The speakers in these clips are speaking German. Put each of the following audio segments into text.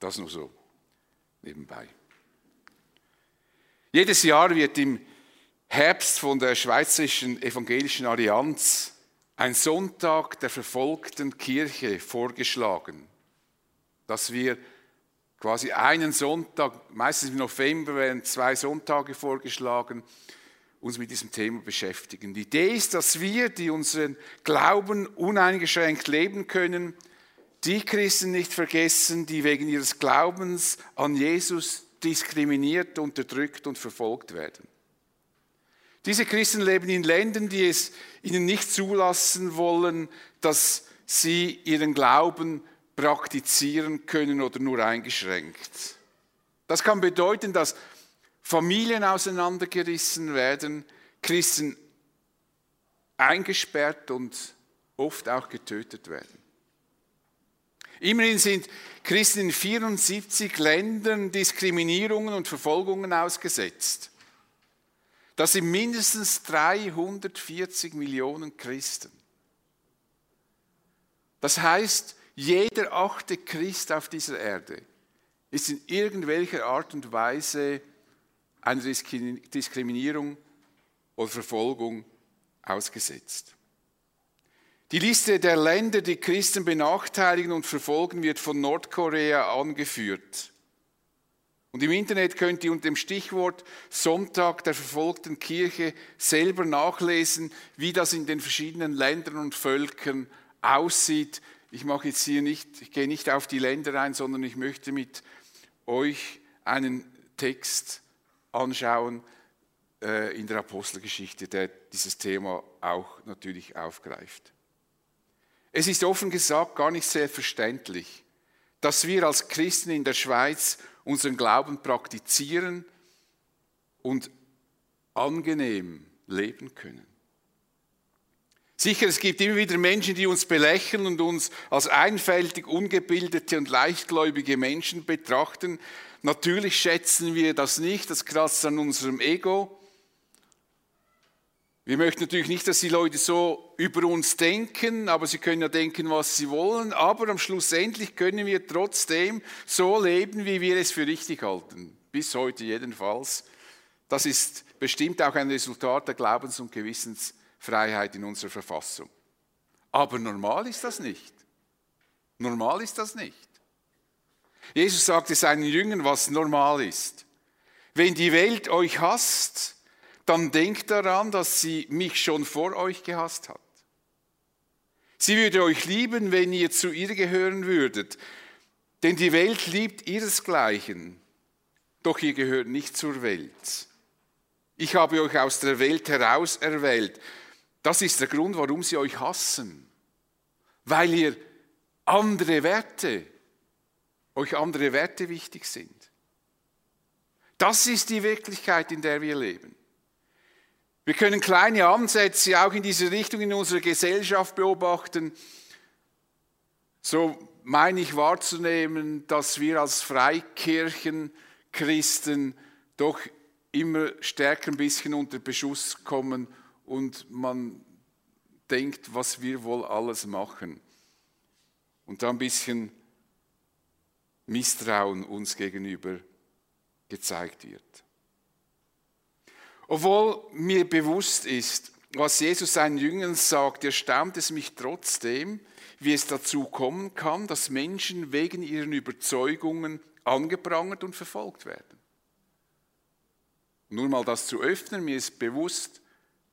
Das nur so nebenbei. Jedes Jahr wird im Herbst von der Schweizerischen Evangelischen Allianz ein Sonntag der verfolgten Kirche vorgeschlagen, dass wir quasi einen Sonntag, meistens im November werden zwei Sonntage vorgeschlagen, uns mit diesem Thema beschäftigen. Die Idee ist, dass wir, die unseren Glauben uneingeschränkt leben können, die Christen nicht vergessen, die wegen ihres Glaubens an Jesus diskriminiert, unterdrückt und verfolgt werden. Diese Christen leben in Ländern, die es ihnen nicht zulassen wollen, dass sie ihren Glauben praktizieren können oder nur eingeschränkt. Das kann bedeuten, dass Familien auseinandergerissen werden, Christen eingesperrt und oft auch getötet werden. Immerhin sind Christen in 74 Ländern Diskriminierungen und Verfolgungen ausgesetzt. Das sind mindestens 340 Millionen Christen. Das heißt, jeder achte Christ auf dieser Erde ist in irgendwelcher Art und Weise einer Diskriminierung oder Verfolgung ausgesetzt. Die Liste der Länder, die Christen benachteiligen und verfolgen, wird von Nordkorea angeführt. Und im Internet könnt ihr unter dem Stichwort Sonntag der verfolgten Kirche selber nachlesen, wie das in den verschiedenen Ländern und Völkern aussieht. Ich mache jetzt hier nicht, ich gehe nicht auf die Länder ein, sondern ich möchte mit euch einen Text anschauen äh, in der Apostelgeschichte, der dieses Thema auch natürlich aufgreift. Es ist offen gesagt gar nicht selbstverständlich, dass wir als Christen in der Schweiz unseren Glauben praktizieren und angenehm leben können. Sicher, es gibt immer wieder Menschen, die uns belächeln und uns als einfältig, ungebildete und leichtgläubige Menschen betrachten. Natürlich schätzen wir das nicht, das kratzt an unserem Ego. Wir möchten natürlich nicht, dass die Leute so über uns denken, aber sie können ja denken, was sie wollen. Aber am Schlussendlich können wir trotzdem so leben, wie wir es für richtig halten. Bis heute jedenfalls. Das ist bestimmt auch ein Resultat der Glaubens- und Gewissens. Freiheit in unserer Verfassung. Aber normal ist das nicht. Normal ist das nicht. Jesus sagte seinen Jüngern, was normal ist. Wenn die Welt euch hasst, dann denkt daran, dass sie mich schon vor euch gehasst hat. Sie würde euch lieben, wenn ihr zu ihr gehören würdet, denn die Welt liebt ihresgleichen, doch ihr gehört nicht zur Welt. Ich habe euch aus der Welt heraus erwählt, das ist der Grund, warum sie euch hassen. Weil ihr andere Werte, euch andere Werte wichtig sind. Das ist die Wirklichkeit, in der wir leben. Wir können kleine Ansätze auch in diese Richtung in unserer Gesellschaft beobachten. So meine ich wahrzunehmen, dass wir als Freikirchen Christen doch immer stärker ein bisschen unter Beschuss kommen und man denkt, was wir wohl alles machen. Und da ein bisschen Misstrauen uns gegenüber gezeigt wird. Obwohl mir bewusst ist, was Jesus seinen Jüngern sagt, erstaunt es mich trotzdem, wie es dazu kommen kann, dass Menschen wegen ihren Überzeugungen angeprangert und verfolgt werden. Nur mal das zu öffnen, mir ist bewusst,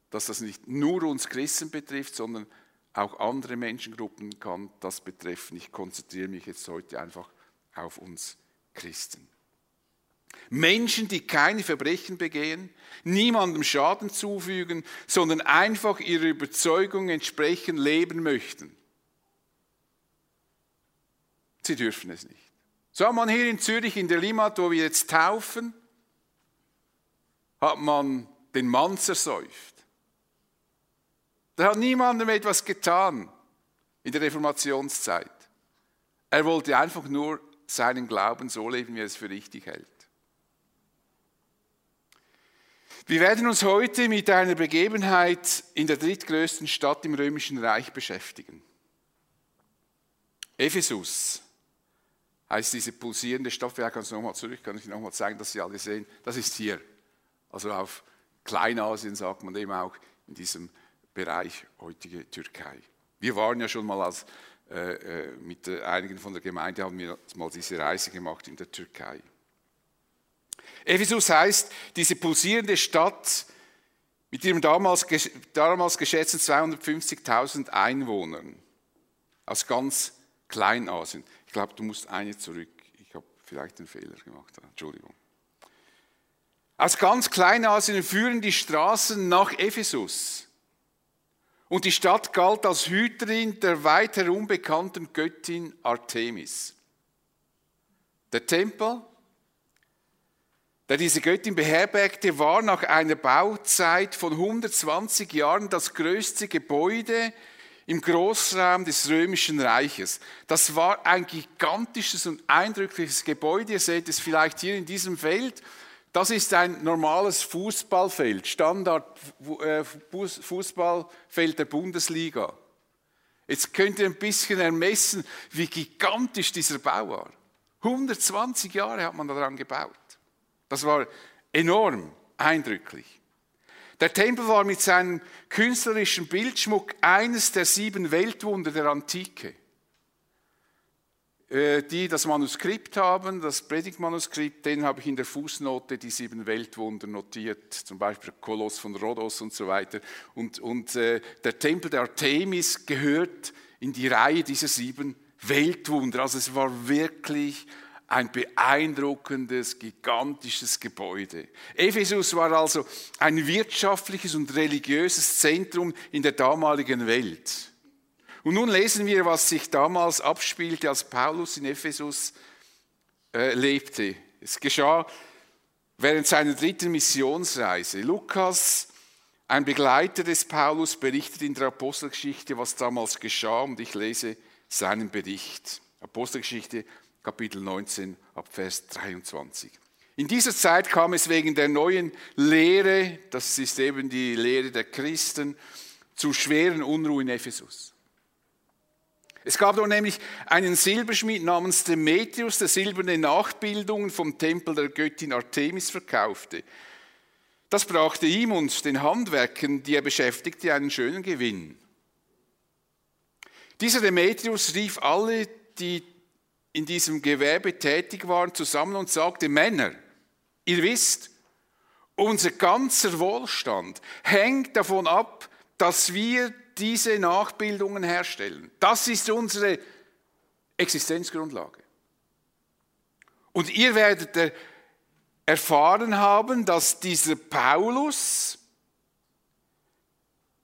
dass das nicht nur uns Christen betrifft, sondern auch andere Menschengruppen kann das betreffen. Ich konzentriere mich jetzt heute einfach auf uns Christen. Menschen, die keine Verbrechen begehen, niemandem Schaden zufügen, sondern einfach ihrer Überzeugung entsprechend leben möchten. Sie dürfen es nicht. So hat man hier in Zürich in der Limmat, wo wir jetzt taufen, hat man den Mann zersäuft. Da hat niemandem etwas getan in der Reformationszeit. Er wollte einfach nur seinen Glauben so leben, wie er es für richtig hält. Wir werden uns heute mit einer Begebenheit in der drittgrößten Stadt im Römischen Reich beschäftigen. Ephesus, heißt diese pulsierende Stadt, vielleicht kannst du nochmal zurück, kann ich nochmal zeigen, dass Sie alle sehen, das ist hier. Also auf Kleinasien sagt man eben auch in diesem Bereich heutige Türkei. Wir waren ja schon mal als, äh, äh mit einigen von der Gemeinde, haben wir mal diese Reise gemacht in der Türkei. Ephesus heißt diese pulsierende Stadt mit ihren damals, damals geschätzten 250.000 Einwohnern aus ganz Kleinasien. Ich glaube, du musst eine zurück. Ich habe vielleicht einen Fehler gemacht. Entschuldigung. Aus ganz Kleinasien führen die Straßen nach Ephesus. Und die Stadt galt als Hüterin der weit herum bekannten Göttin Artemis. Der Tempel der diese Göttin beherbergte, war nach einer Bauzeit von 120 Jahren das größte Gebäude im Großraum des Römischen Reiches. Das war ein gigantisches und eindrückliches Gebäude. Ihr seht es vielleicht hier in diesem Feld. Das ist ein normales Fußballfeld, Standard äh, Fußballfeld der Bundesliga. Jetzt könnt ihr ein bisschen ermessen, wie gigantisch dieser Bau war. 120 Jahre hat man daran gebaut. Das war enorm eindrücklich. Der Tempel war mit seinem künstlerischen Bildschmuck eines der sieben Weltwunder der Antike. Äh, die das Manuskript haben, das Predigtmanuskript, den habe ich in der Fußnote die sieben Weltwunder notiert, zum Beispiel Koloss von Rhodos und so weiter. Und, und äh, der Tempel der Artemis gehört in die Reihe dieser sieben Weltwunder. Also es war wirklich ein beeindruckendes, gigantisches Gebäude. Ephesus war also ein wirtschaftliches und religiöses Zentrum in der damaligen Welt. Und nun lesen wir, was sich damals abspielte, als Paulus in Ephesus äh, lebte. Es geschah während seiner dritten Missionsreise. Lukas, ein Begleiter des Paulus, berichtet in der Apostelgeschichte, was damals geschah, und ich lese seinen Bericht. Apostelgeschichte Kapitel 19 ab Vers 23. In dieser Zeit kam es wegen der neuen Lehre, das ist eben die Lehre der Christen, zu schweren Unruhen in Ephesus. Es gab dort nämlich einen Silberschmied namens Demetrius, der silberne Nachbildungen vom Tempel der Göttin Artemis verkaufte. Das brachte ihm und den Handwerkern, die er beschäftigte, einen schönen Gewinn. Dieser Demetrius rief alle, die in diesem Gewerbe tätig waren, zusammen und sagte, Männer, ihr wisst, unser ganzer Wohlstand hängt davon ab, dass wir diese Nachbildungen herstellen. Das ist unsere Existenzgrundlage. Und ihr werdet erfahren haben, dass dieser Paulus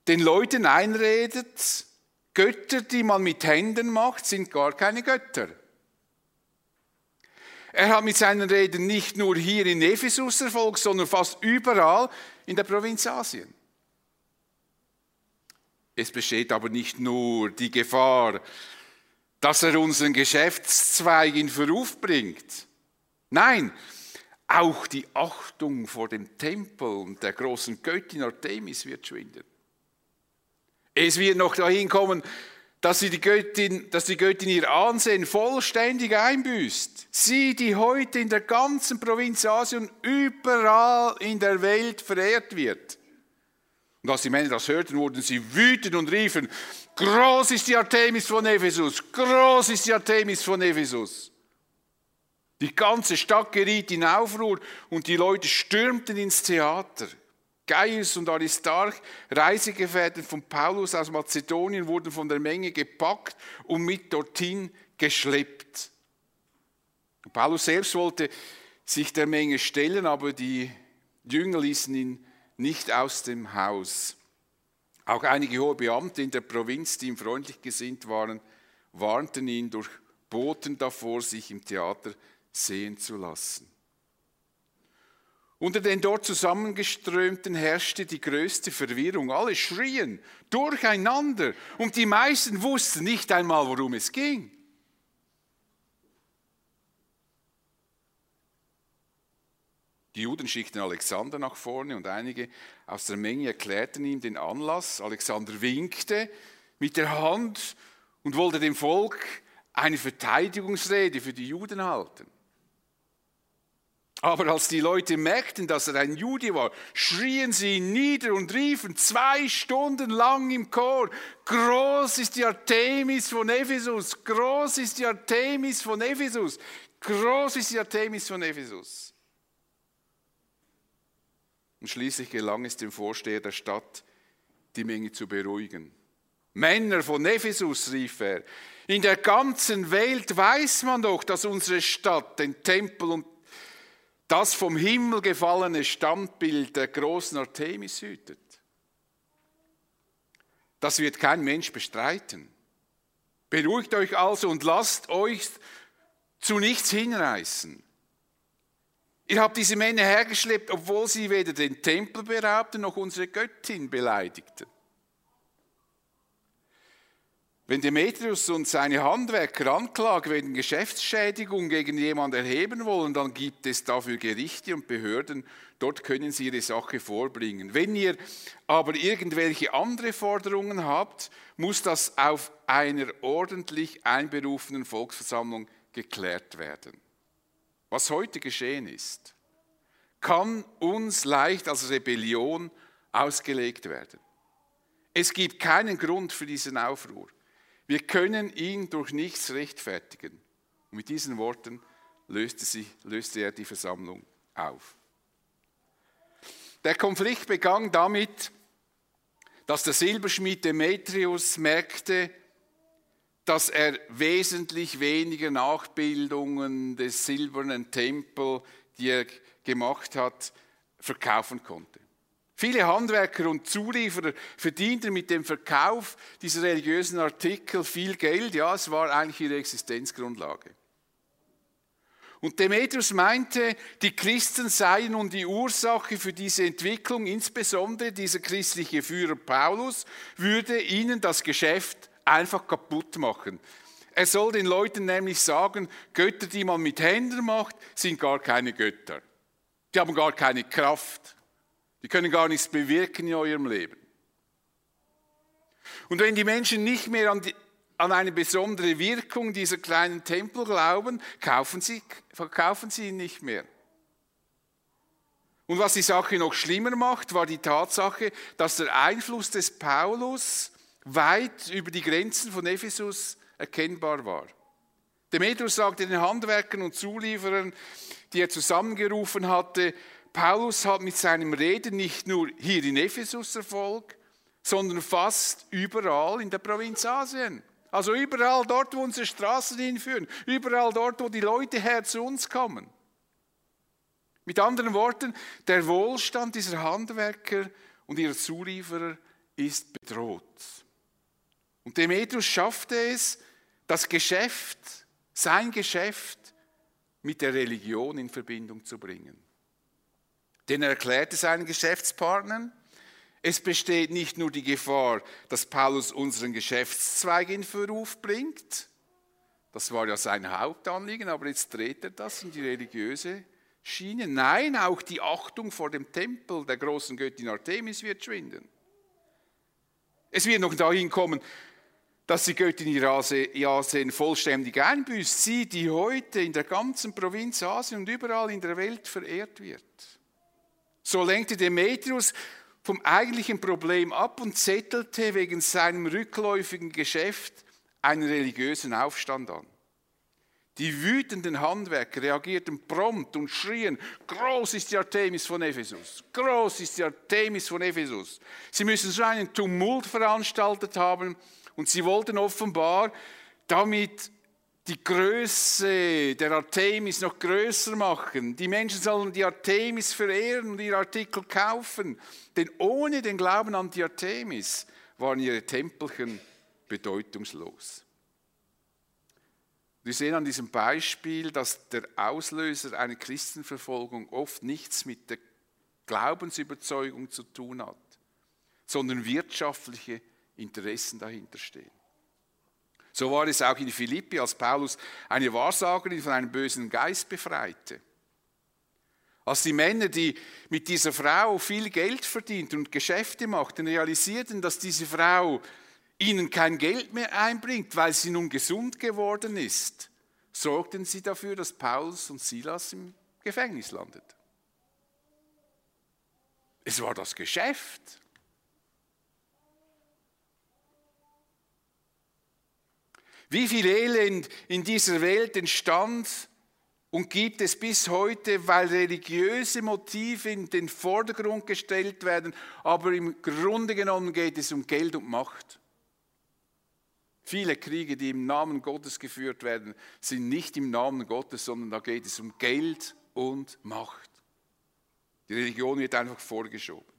den Leuten einredet, Götter, die man mit Händen macht, sind gar keine Götter. Er hat mit seinen Reden nicht nur hier in Ephesus Erfolg, sondern fast überall in der Provinz Asien. Es besteht aber nicht nur die Gefahr, dass er unseren Geschäftszweig in Verruf bringt. Nein, auch die Achtung vor dem Tempel und der großen Göttin Artemis wird schwinden. Es wird noch dahin kommen, dass, sie die Göttin, dass die Göttin ihr Ansehen vollständig einbüßt. Sie, die heute in der ganzen Provinz Asien überall in der Welt verehrt wird. Und als die Männer das hörten, wurden sie wütend und riefen, groß ist die Artemis von Ephesus, groß ist die Artemis von Ephesus. Die ganze Stadt geriet in Aufruhr und die Leute stürmten ins Theater. Gaius und Aristarch, Reisegefährten von Paulus aus Mazedonien, wurden von der Menge gepackt und mit dorthin geschleppt. Paulus selbst wollte sich der Menge stellen, aber die Jünger ließen ihn nicht aus dem Haus. Auch einige hohe Beamte in der Provinz, die ihm freundlich gesinnt waren, warnten ihn durch Boten davor, sich im Theater sehen zu lassen. Unter den dort zusammengeströmten herrschte die größte Verwirrung. Alle schrien durcheinander und die meisten wussten nicht einmal, worum es ging. Die Juden schickten Alexander nach vorne und einige aus der Menge erklärten ihm den Anlass. Alexander winkte mit der Hand und wollte dem Volk eine Verteidigungsrede für die Juden halten. Aber als die Leute merkten, dass er ein Jude war, schrien sie ihn nieder und riefen zwei Stunden lang im Chor, groß ist die Artemis von Ephesus, groß ist die Artemis von Ephesus, groß ist die Artemis von Ephesus. Und schließlich gelang es dem Vorsteher der Stadt, die Menge zu beruhigen. Männer von Ephesus, rief er, in der ganzen Welt weiß man doch, dass unsere Stadt den Tempel und das vom Himmel gefallene Standbild der großen Artemis hütet. Das wird kein Mensch bestreiten. Beruhigt euch also und lasst euch zu nichts hinreißen. Ihr habt diese Männer hergeschleppt, obwohl sie weder den Tempel beraubten noch unsere Göttin beleidigten. Wenn Demetrius und seine Handwerker Anklage wegen Geschäftsschädigung gegen jemanden erheben wollen, dann gibt es dafür Gerichte und Behörden. Dort können sie ihre Sache vorbringen. Wenn ihr aber irgendwelche andere Forderungen habt, muss das auf einer ordentlich einberufenen Volksversammlung geklärt werden. Was heute geschehen ist, kann uns leicht als Rebellion ausgelegt werden. Es gibt keinen Grund für diesen Aufruhr. Wir können ihn durch nichts rechtfertigen. Und mit diesen Worten löste, sie, löste er die Versammlung auf. Der Konflikt begann damit, dass der Silberschmied Demetrius merkte, dass er wesentlich weniger Nachbildungen des silbernen Tempels, die er gemacht hat, verkaufen konnte. Viele Handwerker und Zulieferer verdienten mit dem Verkauf dieser religiösen Artikel viel Geld. Ja, es war eigentlich ihre Existenzgrundlage. Und Demetrius meinte, die Christen seien nun die Ursache für diese Entwicklung, insbesondere dieser christliche Führer Paulus würde ihnen das Geschäft einfach kaputt machen. Er soll den Leuten nämlich sagen, Götter, die man mit Händen macht, sind gar keine Götter. Die haben gar keine Kraft. Die können gar nichts bewirken in eurem Leben. Und wenn die Menschen nicht mehr an, die, an eine besondere Wirkung dieser kleinen Tempel glauben, kaufen sie, verkaufen sie ihn nicht mehr. Und was die Sache noch schlimmer macht, war die Tatsache, dass der Einfluss des Paulus weit über die Grenzen von Ephesus erkennbar war. Demetrius sagte den Handwerkern und Zulieferern, die er zusammengerufen hatte, Paulus hat mit seinem Reden nicht nur hier in Ephesus Erfolg, sondern fast überall in der Provinz Asien. Also überall dort, wo unsere Straßen hinführen, überall dort, wo die Leute her zu uns kommen. Mit anderen Worten, der Wohlstand dieser Handwerker und ihrer Zulieferer ist bedroht. Und Demetrius schaffte es, das Geschäft, sein Geschäft mit der Religion in Verbindung zu bringen. Denn er erklärte seinen Geschäftspartnern, es besteht nicht nur die Gefahr, dass Paulus unseren Geschäftszweig in Verruf bringt, das war ja sein Hauptanliegen, aber jetzt dreht er das in die religiöse Schiene. Nein, auch die Achtung vor dem Tempel der großen Göttin Artemis wird schwinden. Es wird noch dahin kommen, dass die Göttin Asien vollständig einbüßt. Sie, die heute in der ganzen Provinz Asien und überall in der Welt verehrt wird. So lenkte Demetrius vom eigentlichen Problem ab und zettelte wegen seinem rückläufigen Geschäft einen religiösen Aufstand an. Die wütenden Handwerker reagierten prompt und schrien, groß ist die Artemis von Ephesus, groß ist die Artemis von Ephesus. Sie müssen so einen Tumult veranstaltet haben und sie wollten offenbar damit die Größe der Artemis noch größer machen. Die Menschen sollen die Artemis verehren und ihre Artikel kaufen. Denn ohne den Glauben an die Artemis waren ihre Tempelchen bedeutungslos. Wir sehen an diesem Beispiel, dass der Auslöser einer Christenverfolgung oft nichts mit der Glaubensüberzeugung zu tun hat, sondern wirtschaftliche Interessen dahinter stehen. So war es auch in Philippi, als Paulus eine Wahrsagerin von einem bösen Geist befreite. Als die Männer, die mit dieser Frau viel Geld verdienten und Geschäfte machten, realisierten, dass diese Frau ihnen kein Geld mehr einbringt, weil sie nun gesund geworden ist, sorgten sie dafür, dass Paulus und Silas im Gefängnis landet. Es war das Geschäft. Wie viel Elend in dieser Welt entstand und gibt es bis heute, weil religiöse Motive in den Vordergrund gestellt werden, aber im Grunde genommen geht es um Geld und Macht. Viele Kriege, die im Namen Gottes geführt werden, sind nicht im Namen Gottes, sondern da geht es um Geld und Macht. Die Religion wird einfach vorgeschoben.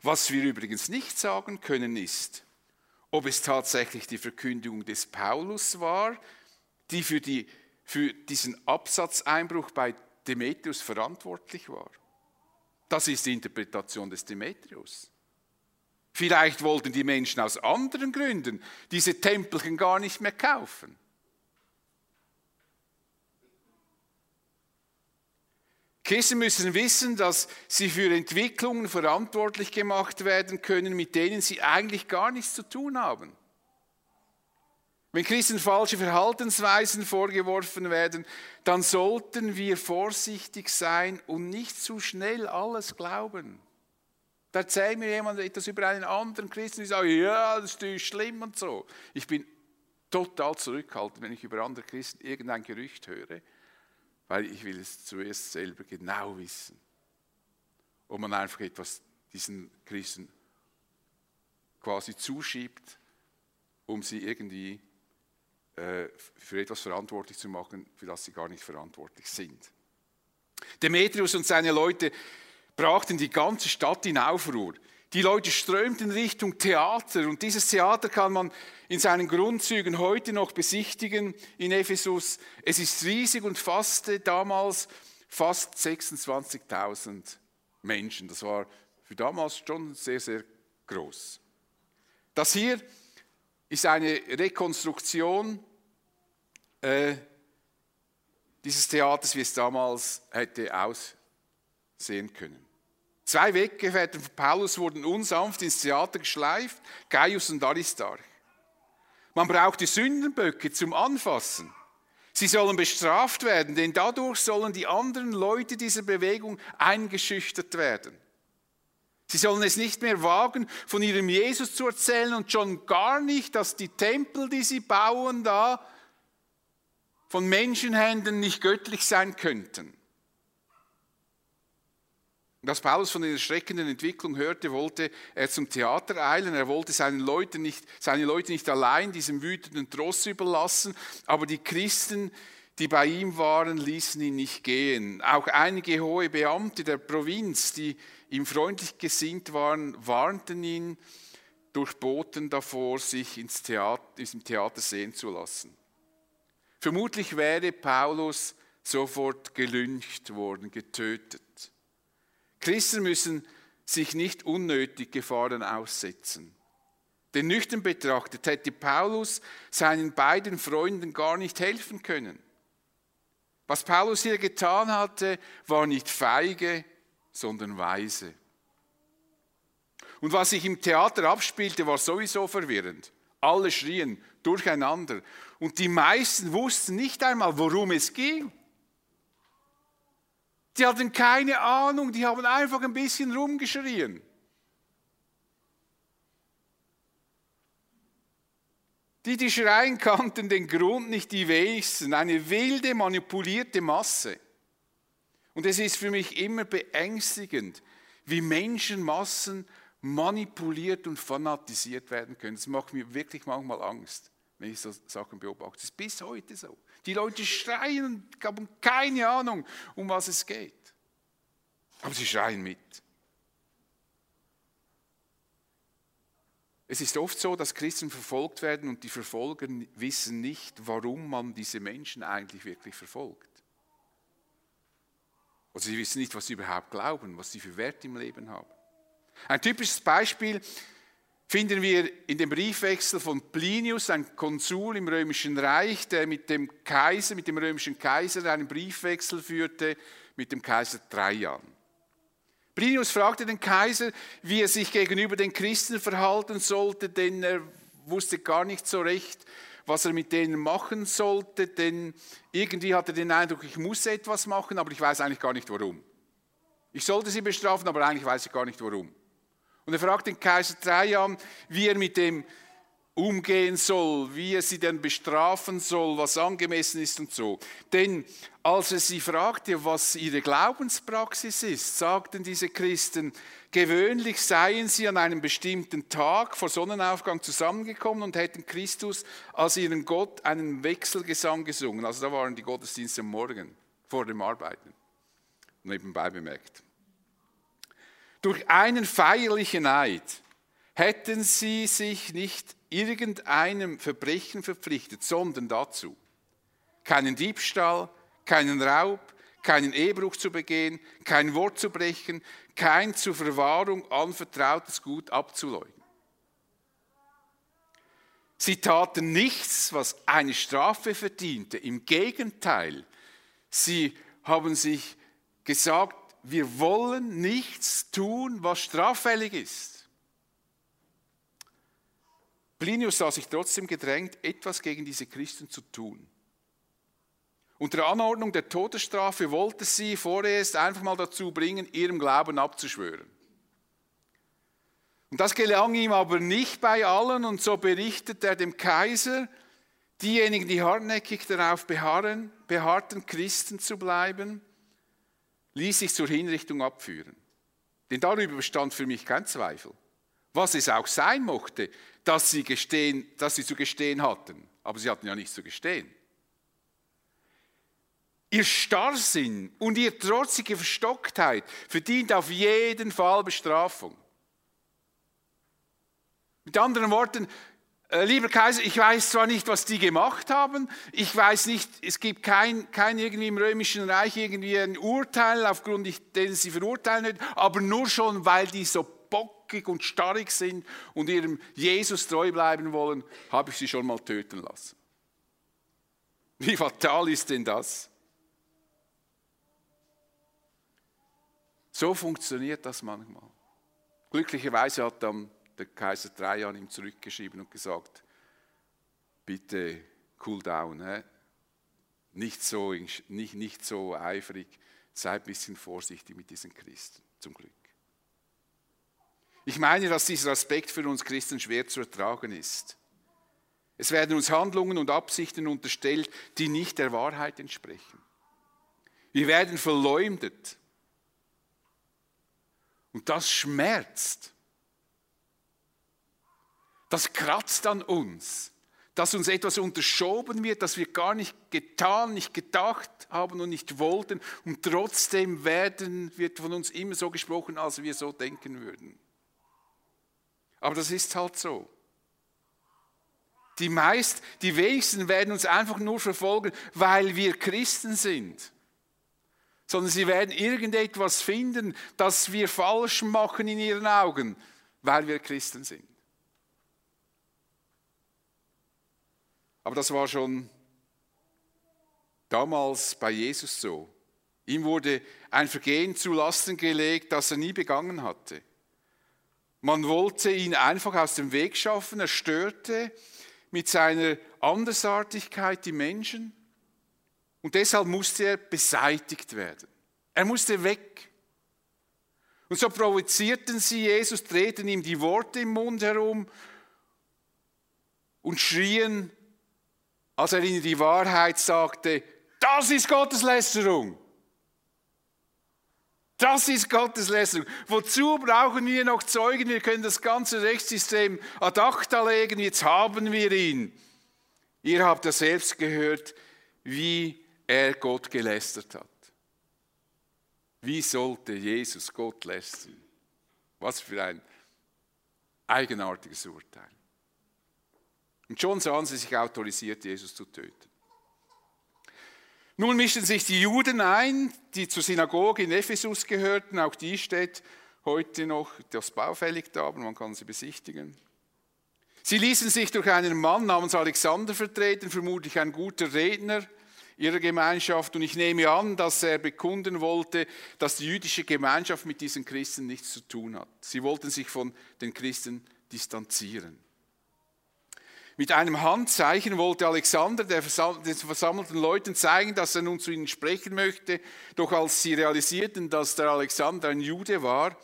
Was wir übrigens nicht sagen können, ist, ob es tatsächlich die Verkündigung des Paulus war, die für die für diesen Absatzeinbruch bei Demetrius verantwortlich war. Das ist die Interpretation des Demetrius. Vielleicht wollten die Menschen aus anderen Gründen diese Tempelchen gar nicht mehr kaufen. Christen müssen wissen, dass sie für Entwicklungen verantwortlich gemacht werden können, mit denen sie eigentlich gar nichts zu tun haben. Wenn Christen falsche Verhaltensweisen vorgeworfen werden, dann sollten wir vorsichtig sein und nicht zu schnell alles glauben. Da erzählt mir jemand etwas über einen anderen Christen, die sagt, ja, das ist schlimm und so. Ich bin total zurückhaltend, wenn ich über andere Christen irgendein Gerücht höre, weil ich will es zuerst selber genau wissen. Ob man einfach etwas diesen Christen quasi zuschiebt, um sie irgendwie äh, für etwas verantwortlich zu machen, für das sie gar nicht verantwortlich sind. Demetrius und seine Leute brachten die ganze Stadt in Aufruhr. Die Leute strömten Richtung Theater und dieses Theater kann man in seinen Grundzügen heute noch besichtigen in Ephesus. Es ist riesig und fasste damals fast 26.000 Menschen. Das war für damals schon sehr, sehr groß. Das hier ist eine Rekonstruktion äh, dieses Theaters, wie es damals hätte aussehen können. Zwei Weggefährten von Paulus wurden unsanft ins Theater geschleift, Gaius und Aristarch. Man braucht die Sündenböcke zum Anfassen. Sie sollen bestraft werden, denn dadurch sollen die anderen Leute dieser Bewegung eingeschüchtert werden. Sie sollen es nicht mehr wagen, von ihrem Jesus zu erzählen und schon gar nicht, dass die Tempel, die sie bauen, da von Menschenhänden nicht göttlich sein könnten. Und als Paulus von der erschreckenden Entwicklung hörte, wollte er zum Theater eilen. Er wollte seine Leute nicht, seine Leute nicht allein diesem wütenden Tross überlassen, aber die Christen, die bei ihm waren, ließen ihn nicht gehen. Auch einige hohe Beamte der Provinz, die ihm freundlich gesinnt waren, warnten ihn durch Boten davor, sich ins Theater, diesem Theater sehen zu lassen. Vermutlich wäre Paulus sofort gelyncht worden, getötet. Christen müssen sich nicht unnötig Gefahren aussetzen. Denn nüchtern betrachtet hätte Paulus seinen beiden Freunden gar nicht helfen können. Was Paulus hier getan hatte, war nicht feige, sondern weise. Und was sich im Theater abspielte, war sowieso verwirrend. Alle schrien durcheinander. Und die meisten wussten nicht einmal, worum es ging. Die hatten keine Ahnung, die haben einfach ein bisschen rumgeschrien. Die, die schreien, kannten den Grund nicht die wenigsten. Eine wilde, manipulierte Masse. Und es ist für mich immer beängstigend, wie Menschenmassen manipuliert und fanatisiert werden können. Das macht mir wirklich manchmal Angst, wenn ich so Sachen beobachte. Das ist bis heute so. Die Leute schreien und haben keine Ahnung, um was es geht. Aber sie schreien mit. Es ist oft so, dass Christen verfolgt werden und die Verfolger wissen nicht, warum man diese Menschen eigentlich wirklich verfolgt. Oder sie wissen nicht, was sie überhaupt glauben, was sie für Wert im Leben haben. Ein typisches Beispiel finden wir in dem Briefwechsel von Plinius, ein Konsul im Römischen Reich, der mit dem Kaiser, mit dem römischen Kaiser einen Briefwechsel führte mit dem Kaiser Trajan. Plinius fragte den Kaiser, wie er sich gegenüber den Christen verhalten sollte, denn er wusste gar nicht so recht, was er mit denen machen sollte, denn irgendwie hatte er den Eindruck, ich muss etwas machen, aber ich weiß eigentlich gar nicht warum. Ich sollte sie bestrafen, aber eigentlich weiß ich gar nicht warum. Und er fragt den Kaiser Trajan, wie er mit dem umgehen soll, wie er sie denn bestrafen soll, was angemessen ist und so. Denn als er sie fragte, was ihre Glaubenspraxis ist, sagten diese Christen, gewöhnlich seien sie an einem bestimmten Tag vor Sonnenaufgang zusammengekommen und hätten Christus als ihren Gott einen Wechselgesang gesungen. Also da waren die Gottesdienste am Morgen vor dem Arbeiten. Nebenbei bemerkt. Durch einen feierlichen Eid hätten sie sich nicht irgendeinem Verbrechen verpflichtet, sondern dazu, keinen Diebstahl, keinen Raub, keinen Ehebruch zu begehen, kein Wort zu brechen, kein zur Verwahrung anvertrautes Gut abzuleugnen. Sie taten nichts, was eine Strafe verdiente. Im Gegenteil, sie haben sich gesagt, wir wollen nichts tun, was straffällig ist. Plinius sah sich trotzdem gedrängt, etwas gegen diese Christen zu tun. Unter Anordnung der Todesstrafe wollte sie vorerst einfach mal dazu bringen, ihrem Glauben abzuschwören. Und das gelang ihm aber nicht bei allen und so berichtet er dem Kaiser, diejenigen, die hartnäckig darauf beharren, beharrten, Christen zu bleiben, ließ sich zur Hinrichtung abführen. Denn darüber bestand für mich kein Zweifel. Was es auch sein mochte, dass sie, gestehen, dass sie zu gestehen hatten. Aber sie hatten ja nichts zu gestehen. Ihr Starrsinn und ihre trotzige Verstocktheit verdient auf jeden Fall Bestrafung. Mit anderen Worten, lieber Kaiser, ich weiß zwar nicht, was die gemacht haben, ich weiß nicht, es gibt kein, kein irgendwie im Römischen Reich irgendwie ein Urteil, aufgrund dessen sie verurteilen wird, aber nur schon, weil die so bockig und starrig sind und ihrem Jesus treu bleiben wollen, habe ich sie schon mal töten lassen. Wie fatal ist denn das? So funktioniert das manchmal. Glücklicherweise hat dann der Kaiser Trajan ihm zurückgeschrieben und gesagt, bitte cool down, he? Nicht, so, nicht, nicht so eifrig, sei ein bisschen vorsichtig mit diesen Christen, zum Glück. Ich meine, dass dieser Aspekt für uns Christen schwer zu ertragen ist. Es werden uns Handlungen und Absichten unterstellt, die nicht der Wahrheit entsprechen. Wir werden verleumdet. Und das schmerzt. Das kratzt an uns, dass uns etwas unterschoben wird, das wir gar nicht getan, nicht gedacht haben und nicht wollten. Und trotzdem werden, wird von uns immer so gesprochen, als wir so denken würden. Aber das ist halt so. Die meist, die wenigsten werden uns einfach nur verfolgen, weil wir Christen sind. Sondern sie werden irgendetwas finden, das wir falsch machen in ihren Augen, weil wir Christen sind. Aber das war schon damals bei Jesus so. Ihm wurde ein Vergehen zu Lasten gelegt, das er nie begangen hatte. Man wollte ihn einfach aus dem Weg schaffen. Er störte mit seiner Andersartigkeit die Menschen. Und deshalb musste er beseitigt werden. Er musste weg. Und so provozierten sie Jesus, drehten ihm die Worte im Mund herum und schrien, als er ihnen die Wahrheit sagte, das ist Gotteslästerung. Das ist Gotteslästerung. Wozu brauchen wir noch Zeugen? Wir können das ganze Rechtssystem ad acta legen. Jetzt haben wir ihn. Ihr habt ja selbst gehört, wie er Gott gelästert hat. Wie sollte Jesus Gott lästern? Was für ein eigenartiges Urteil. Und schon sahen sie sich autorisiert, Jesus zu töten. Nun mischen sich die Juden ein, die zur Synagoge in Ephesus gehörten. Auch die steht heute noch das baufällig da, aber man kann sie besichtigen. Sie ließen sich durch einen Mann namens Alexander vertreten, vermutlich ein guter Redner. ihrer Gemeinschaft und ich nehme an, dass er bekunden wollte, dass die jüdische Gemeinschaft mit diesen Christen nichts zu tun hat. Sie wollten sich von den Christen distanzieren. Mit einem Handzeichen wollte Alexander den versammelten Leuten zeigen, dass er nun zu ihnen sprechen möchte. Doch als sie realisierten, dass der Alexander ein Jude war,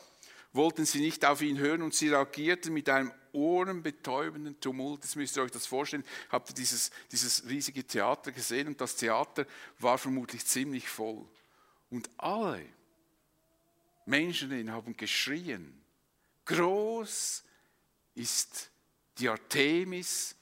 wollten sie nicht auf ihn hören und sie reagierten mit einem ohrenbetäubenden Tumult. Das müsst ihr euch das vorstellen. Habt ihr dieses, dieses riesige Theater gesehen? Und das Theater war vermutlich ziemlich voll. Und alle Menschen haben geschrien. Groß ist die Artemis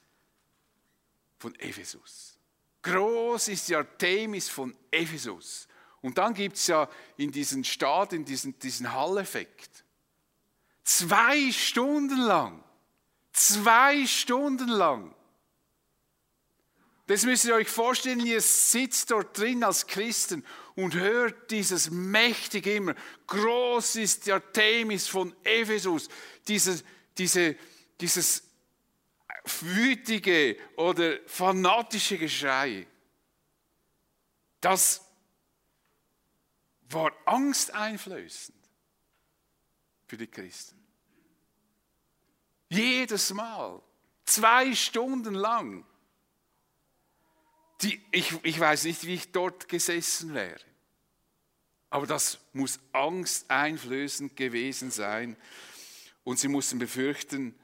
von Ephesus. Groß ist die Artemis von Ephesus. Und dann gibt es ja in diesen Staaten diesen, diesen Hall-Effekt. Zwei Stunden lang. Zwei Stunden lang. Das müsst ihr euch vorstellen, ihr sitzt dort drin als Christen und hört dieses mächtige immer. Groß ist der Artemis von Ephesus. Diese, diese, dieses wütige oder fanatische Geschrei. Das war angsteinflößend für die Christen. Jedes Mal, zwei Stunden lang. Die, ich, ich weiß nicht, wie ich dort gesessen wäre. Aber das muss angsteinflößend gewesen sein. Und sie mussten befürchten,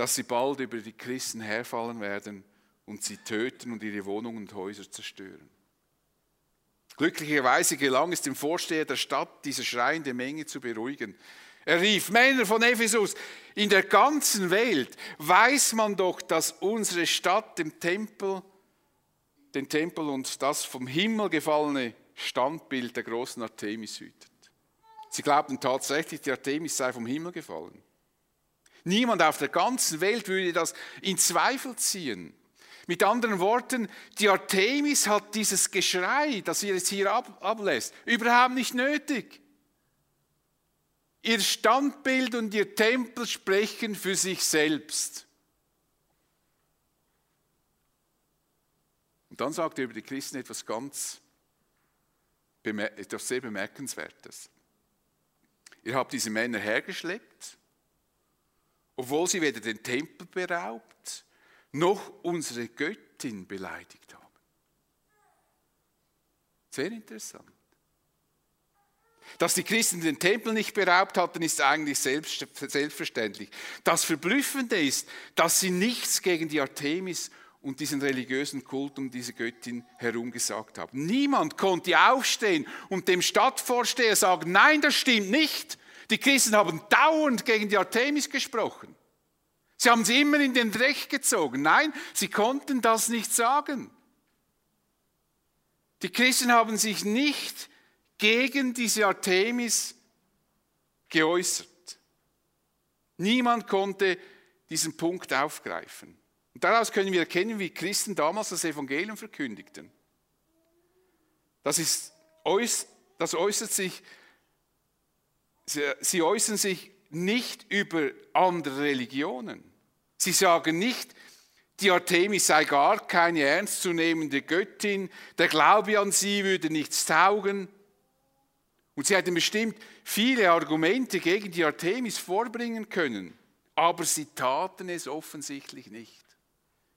dass sie bald über die Christen herfallen werden und sie töten und ihre Wohnungen und Häuser zerstören. Glücklicherweise gelang es dem Vorsteher der Stadt, diese schreiende Menge zu beruhigen. Er rief, Männer von Ephesus, in der ganzen Welt weiß man doch, dass unsere Stadt dem Tempel, den Tempel und das vom Himmel gefallene Standbild der großen Artemis hütet. Sie glaubten tatsächlich, die Artemis sei vom Himmel gefallen. Niemand auf der ganzen Welt würde das in Zweifel ziehen. Mit anderen Worten, die Artemis hat dieses Geschrei, das ihr jetzt hier ablässt, überhaupt nicht nötig. Ihr Standbild und ihr Tempel sprechen für sich selbst. Und dann sagt er über die Christen etwas ganz, etwas sehr Bemerkenswertes. Ihr habt diese Männer hergeschleppt, obwohl sie weder den Tempel beraubt, noch unsere Göttin beleidigt haben. Sehr interessant. Dass die Christen den Tempel nicht beraubt hatten, ist eigentlich selbstverständlich. Das Verblüffende ist, dass sie nichts gegen die Artemis und diesen religiösen Kult um diese Göttin herum gesagt haben. Niemand konnte aufstehen und dem Stadtvorsteher sagen, nein, das stimmt nicht. Die Christen haben dauernd gegen die Artemis gesprochen. Sie haben sie immer in den Dreck gezogen. Nein, sie konnten das nicht sagen. Die Christen haben sich nicht gegen diese Artemis geäußert. Niemand konnte diesen Punkt aufgreifen. Und daraus können wir erkennen, wie Christen damals das Evangelium verkündigten. Das, ist, das äußert sich, sie äußern sich nicht über andere Religionen. Sie sagen nicht, die Artemis sei gar keine ernstzunehmende Göttin, der Glaube an sie würde nichts taugen. Und sie hätten bestimmt viele Argumente gegen die Artemis vorbringen können, aber sie taten es offensichtlich nicht.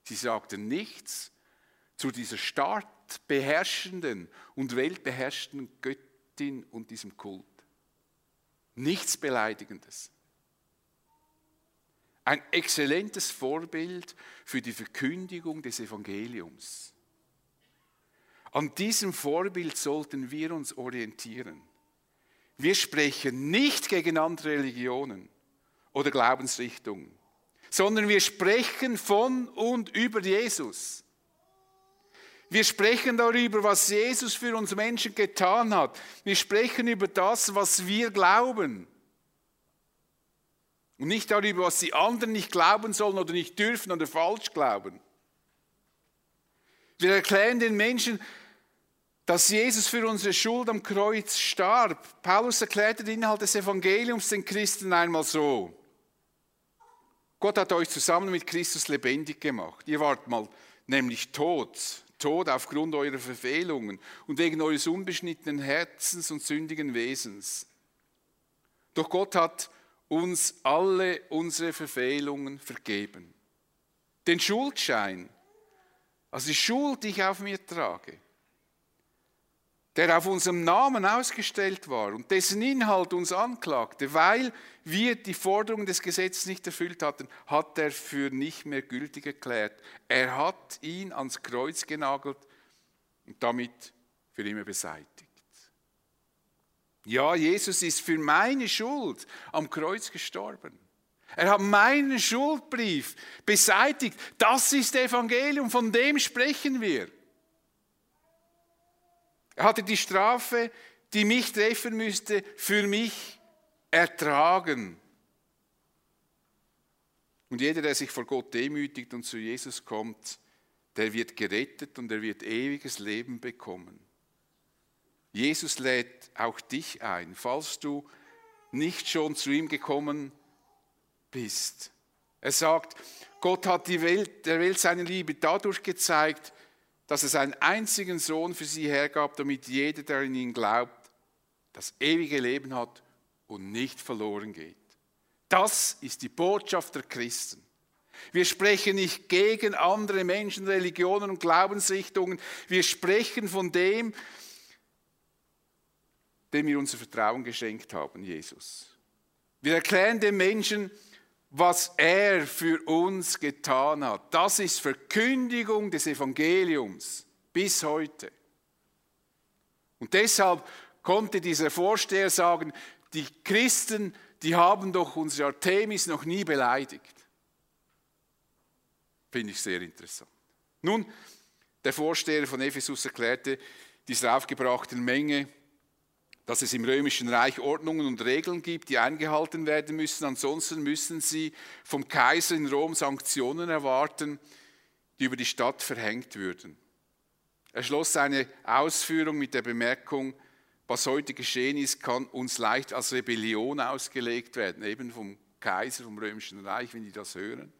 Sie sagten nichts zu dieser startbeherrschenden und weltbeherrschenden Göttin und diesem Kult. Nichts Beleidigendes. Ein exzellentes Vorbild für die Verkündigung des Evangeliums. An diesem Vorbild sollten wir uns orientieren. Wir sprechen nicht gegen andere Religionen oder Glaubensrichtungen, sondern wir sprechen von und über Jesus. Wir sprechen darüber, was Jesus für uns Menschen getan hat. Wir sprechen über das, was wir glauben. Und nicht darüber, was die anderen nicht glauben sollen oder nicht dürfen oder falsch glauben. Wir erklären den Menschen, dass Jesus für unsere Schuld am Kreuz starb. Paulus erklärte den Inhalt des Evangeliums den Christen einmal so. Gott hat euch zusammen mit Christus lebendig gemacht. Ihr wart mal nämlich tot, Tod aufgrund eurer Verfehlungen und wegen eures unbeschnittenen Herzens und sündigen Wesens. Doch Gott hat uns alle unsere Verfehlungen vergeben. Den Schuldschein, also die Schuld, die ich auf mir trage, der auf unserem Namen ausgestellt war und dessen Inhalt uns anklagte, weil wir die Forderungen des Gesetzes nicht erfüllt hatten, hat er für nicht mehr gültig erklärt. Er hat ihn ans Kreuz genagelt und damit für immer beseitigt. Ja, Jesus ist für meine Schuld am Kreuz gestorben. Er hat meinen Schuldbrief beseitigt. Das ist Evangelium, von dem sprechen wir. Er hatte die Strafe, die mich treffen müsste, für mich ertragen. Und jeder, der sich vor Gott demütigt und zu Jesus kommt, der wird gerettet und er wird ewiges Leben bekommen. Jesus lädt auch dich ein, falls du nicht schon zu ihm gekommen bist. Er sagt, Gott hat die Welt, der Welt seine Liebe dadurch gezeigt, dass er seinen einzigen Sohn für sie hergab, damit jeder, der in ihn glaubt, das ewige Leben hat und nicht verloren geht. Das ist die Botschaft der Christen. Wir sprechen nicht gegen andere Menschen, Religionen und Glaubensrichtungen. Wir sprechen von dem, dem wir unser Vertrauen geschenkt haben, Jesus. Wir erklären den Menschen, was er für uns getan hat. Das ist Verkündigung des Evangeliums bis heute. Und deshalb konnte dieser Vorsteher sagen, die Christen, die haben doch unsere Artemis noch nie beleidigt. Finde ich sehr interessant. Nun, der Vorsteher von Ephesus erklärte dieser aufgebrachten Menge, dass es im römischen Reich Ordnungen und Regeln gibt, die eingehalten werden müssen. Ansonsten müssen sie vom Kaiser in Rom Sanktionen erwarten, die über die Stadt verhängt würden. Er schloss seine Ausführung mit der Bemerkung, was heute geschehen ist, kann uns leicht als Rebellion ausgelegt werden, eben vom Kaiser, vom römischen Reich, wenn die das hören.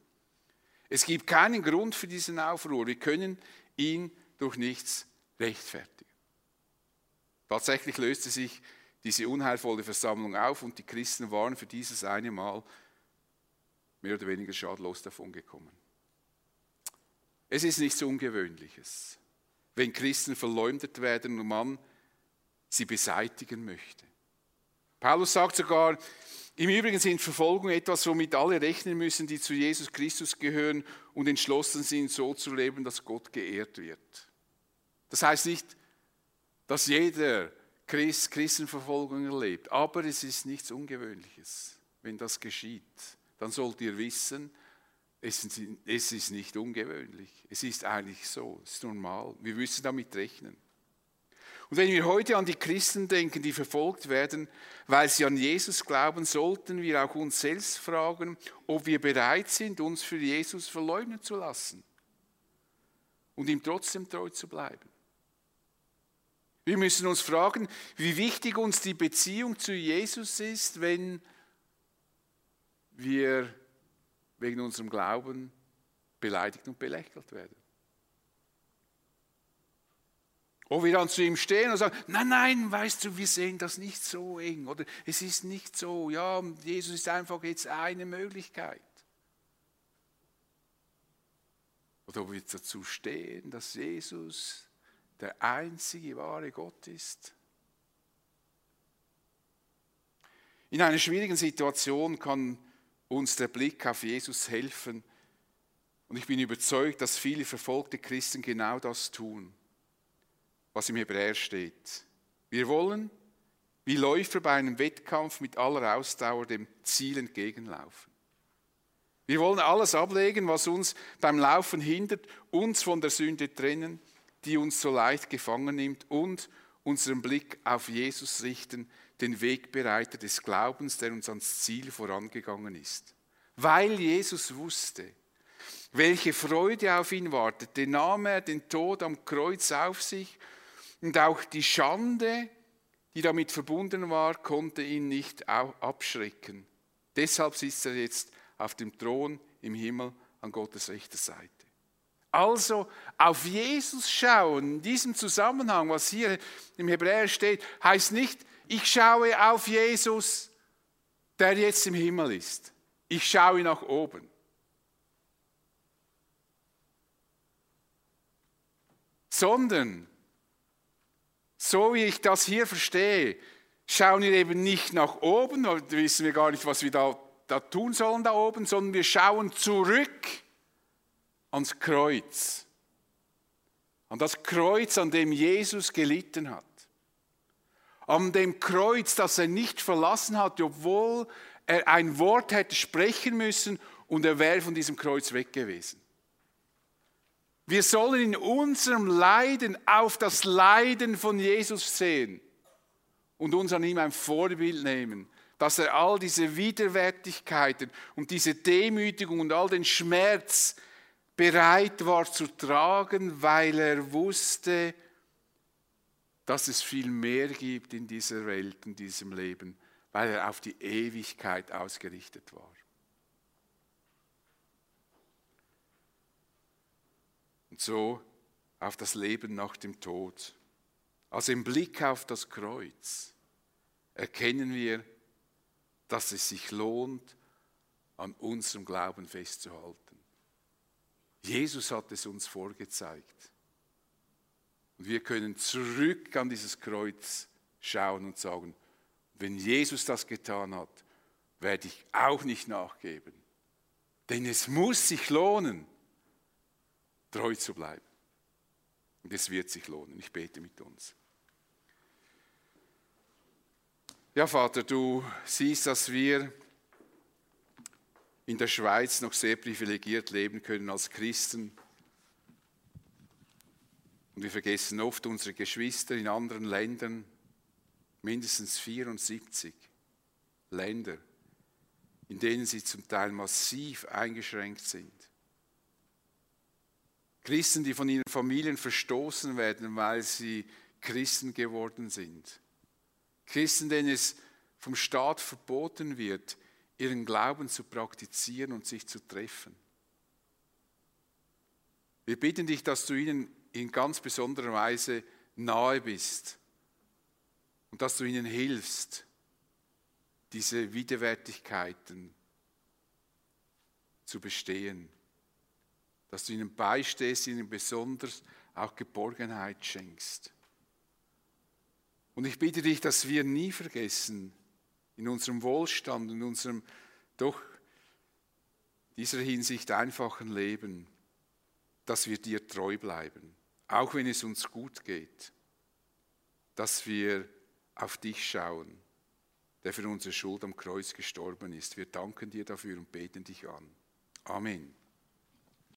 Es gibt keinen Grund für diesen Aufruhr. Wir können ihn durch nichts rechtfertigen. Tatsächlich löste sich diese unheilvolle Versammlung auf und die Christen waren für dieses eine Mal mehr oder weniger schadlos davongekommen. Es ist nichts Ungewöhnliches, wenn Christen verleumdet werden und man sie beseitigen möchte. Paulus sagt sogar, im Übrigen sind Verfolgungen etwas, womit alle rechnen müssen, die zu Jesus Christus gehören und entschlossen sind, so zu leben, dass Gott geehrt wird. Das heißt nicht, dass jeder Christ Christenverfolgung erlebt. Aber es ist nichts Ungewöhnliches, wenn das geschieht. Dann sollt ihr wissen, es ist nicht ungewöhnlich. Es ist eigentlich so, es ist normal. Wir müssen damit rechnen. Und wenn wir heute an die Christen denken, die verfolgt werden, weil sie an Jesus glauben, sollten wir auch uns selbst fragen, ob wir bereit sind, uns für Jesus verleugnen zu lassen und ihm trotzdem treu zu bleiben. Wir müssen uns fragen, wie wichtig uns die Beziehung zu Jesus ist, wenn wir wegen unserem Glauben beleidigt und belächelt werden. Ob wir dann zu ihm stehen und sagen, nein, nein, weißt du, wir sehen das nicht so eng oder es ist nicht so, ja, Jesus ist einfach jetzt eine Möglichkeit. Oder ob wir dazu stehen, dass Jesus der einzige wahre Gott ist? In einer schwierigen Situation kann uns der Blick auf Jesus helfen. Und ich bin überzeugt, dass viele verfolgte Christen genau das tun, was im Hebräer steht. Wir wollen wie Läufer bei einem Wettkampf mit aller Ausdauer dem Ziel entgegenlaufen. Wir wollen alles ablegen, was uns beim Laufen hindert, uns von der Sünde trennen die uns so leicht gefangen nimmt und unseren Blick auf Jesus richten, den Wegbereiter des Glaubens, der uns ans Ziel vorangegangen ist. Weil Jesus wusste, welche Freude auf ihn wartete, nahm er den Tod am Kreuz auf sich und auch die Schande, die damit verbunden war, konnte ihn nicht abschrecken. Deshalb sitzt er jetzt auf dem Thron im Himmel an Gottes rechter Seite. Also auf Jesus schauen, in diesem Zusammenhang, was hier im Hebräer steht, heißt nicht, ich schaue auf Jesus, der jetzt im Himmel ist. Ich schaue nach oben. Sondern, so wie ich das hier verstehe, schauen wir eben nicht nach oben, weil wissen wir gar nicht, was wir da, da tun sollen da oben, sondern wir schauen zurück ans Kreuz. An das Kreuz, an dem Jesus gelitten hat. An dem Kreuz, das er nicht verlassen hat, obwohl er ein Wort hätte sprechen müssen und er wäre von diesem Kreuz weg gewesen. Wir sollen in unserem Leiden auf das Leiden von Jesus sehen und uns an ihm ein Vorbild nehmen, dass er all diese Widerwärtigkeiten und diese Demütigung und all den Schmerz bereit war zu tragen, weil er wusste, dass es viel mehr gibt in dieser Welt, in diesem Leben, weil er auf die Ewigkeit ausgerichtet war. Und so auf das Leben nach dem Tod. Also im Blick auf das Kreuz erkennen wir, dass es sich lohnt, an unserem Glauben festzuhalten. Jesus hat es uns vorgezeigt. Und wir können zurück an dieses Kreuz schauen und sagen, wenn Jesus das getan hat, werde ich auch nicht nachgeben. Denn es muss sich lohnen, treu zu bleiben. Und es wird sich lohnen. Ich bete mit uns. Ja, Vater, du siehst, dass wir in der Schweiz noch sehr privilegiert leben können als Christen. Und wir vergessen oft unsere Geschwister in anderen Ländern, mindestens 74 Länder, in denen sie zum Teil massiv eingeschränkt sind. Christen, die von ihren Familien verstoßen werden, weil sie Christen geworden sind. Christen, denen es vom Staat verboten wird, ihren Glauben zu praktizieren und sich zu treffen. Wir bitten dich, dass du ihnen in ganz besonderer Weise nahe bist und dass du ihnen hilfst, diese Widerwärtigkeiten zu bestehen, dass du ihnen beistehst, ihnen besonders auch Geborgenheit schenkst. Und ich bitte dich, dass wir nie vergessen, in unserem Wohlstand, in unserem doch dieser Hinsicht einfachen Leben, dass wir dir treu bleiben, auch wenn es uns gut geht, dass wir auf dich schauen, der für unsere Schuld am Kreuz gestorben ist. Wir danken dir dafür und beten dich an. Amen.